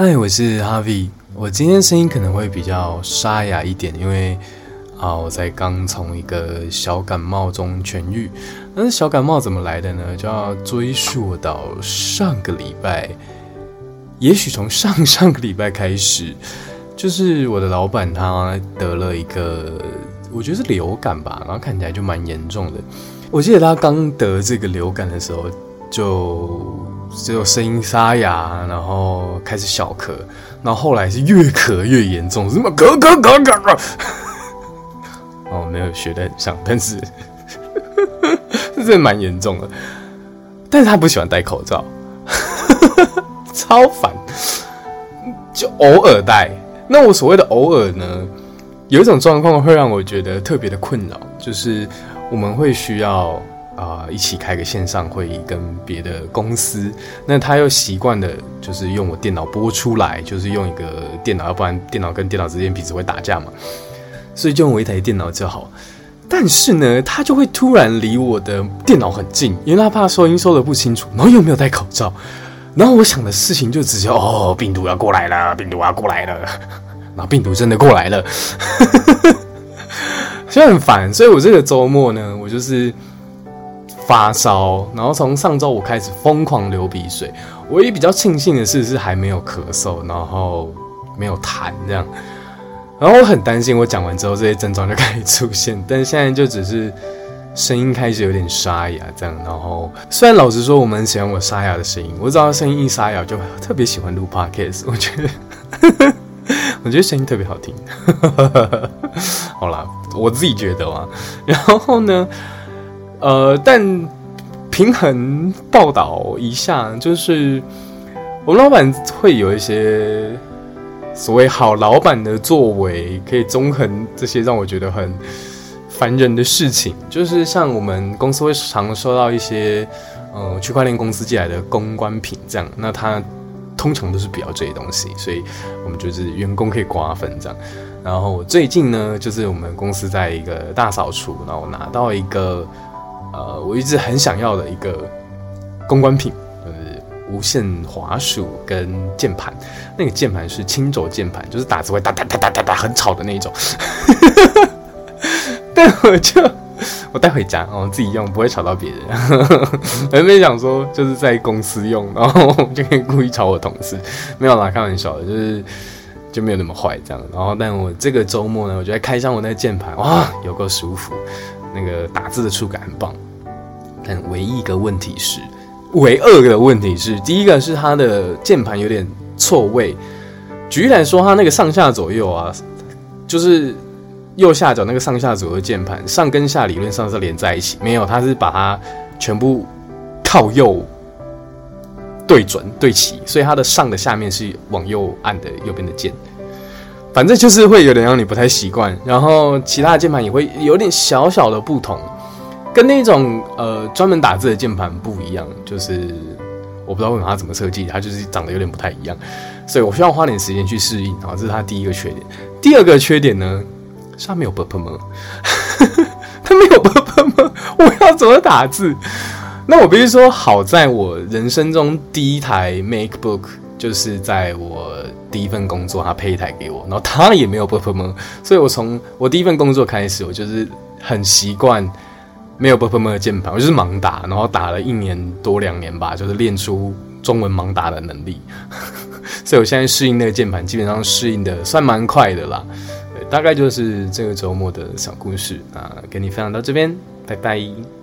嗨，我是 Harvie。我今天声音可能会比较沙哑一点，因为啊，我才刚从一个小感冒中痊愈。那小感冒怎么来的呢？就要追溯到上个礼拜，也许从上上个礼拜开始，就是我的老板他得了一个，我觉得是流感吧，然后看起来就蛮严重的。我记得他刚得这个流感的时候，就。只有声音沙哑，然后开始小咳，然后后来是越咳越严重，什么咳咳咳咳咳。哦，没有学得很像，但是 这真的蛮严重的。但是他不喜欢戴口罩，超烦，就偶尔戴。那我所谓的偶尔呢，有一种状况会让我觉得特别的困扰，就是我们会需要。啊、一起开个线上会议，跟别的公司，那他又习惯的，就是用我电脑播出来，就是用一个电脑，要不然电脑跟电脑之间彼此会打架嘛，所以就用我一台电脑就好。但是呢，他就会突然离我的电脑很近，因为他怕收音收得不清楚，然后又没有戴口罩，然后我想的事情就直接哦，病毒要过来了，病毒要过来了，然后病毒真的过来了，所以很烦。所以我这个周末呢，我就是。发烧，然后从上周五开始疯狂流鼻水。唯一比较庆幸的事，是还没有咳嗽，然后没有痰这样。然后我很担心，我讲完之后这些症状就开始出现，但是现在就只是声音开始有点沙哑这样。然后虽然老实说，我蛮喜欢我沙哑的声音，我知道声音一沙哑就特别喜欢录 podcast，我觉得 我觉得声音特别好听。好啦，我自己觉得嘛。然后呢？呃，但平衡报道一下，就是我们老板会有一些所谓好老板的作为，可以中横这些让我觉得很烦人的事情。就是像我们公司会常收到一些呃区块链公司寄来的公关品，这样，那他通常都是比较这些东西，所以我们就是员工可以瓜分这样。然后最近呢，就是我们公司在一个大扫除，然后拿到一个。呃，我一直很想要的一个公关品，就是无线滑鼠跟键盘。那个键盘是轻轴键盘，就是打字会哒哒哒哒哒哒很吵的那一种。但我就我带回家，我自己用，不会吵到别人。原本想说就是在公司用，然后就可以故意吵我同事。没有啦，开玩笑的，就是就没有那么坏这样。然后，但我这个周末呢，我就在开箱我那个键盘，哇，有够舒服。那个打字的触感很棒，但唯一一个问题是，唯二的问题是，第一个是它的键盘有点错位。举例来说，它那个上下左右啊，就是右下角那个上下左右键盘，上跟下理论上是连在一起，没有，它是把它全部靠右对准对齐，所以它的上的下面是往右按的右边的键。反正就是会有点让你不太习惯。然后其他的键盘也会有点小小的不同，跟那种呃专门打字的键盘不一样，就是我不知道为什么它怎么设计，它就是长得有点不太一样，所以我需要花点时间去适应。然后这是它第一个缺点。第二个缺点呢，上面有 b u p 吗？它没有 b u p 吗？我要怎么打字？那我必须说，好在我人生中第一台 MacBook 就是在我第一份工作，他配一台给我，然后他也没有 Purple Moon，所以我从我第一份工作开始，我就是很习惯没有 Purple Moon 的键盘，我就是盲打，然后打了一年多两年吧，就是练出中文盲打的能力，所以我现在适应那个键盘，基本上适应的算蛮快的啦。大概就是这个周末的小故事啊，跟你分享到这边，拜拜。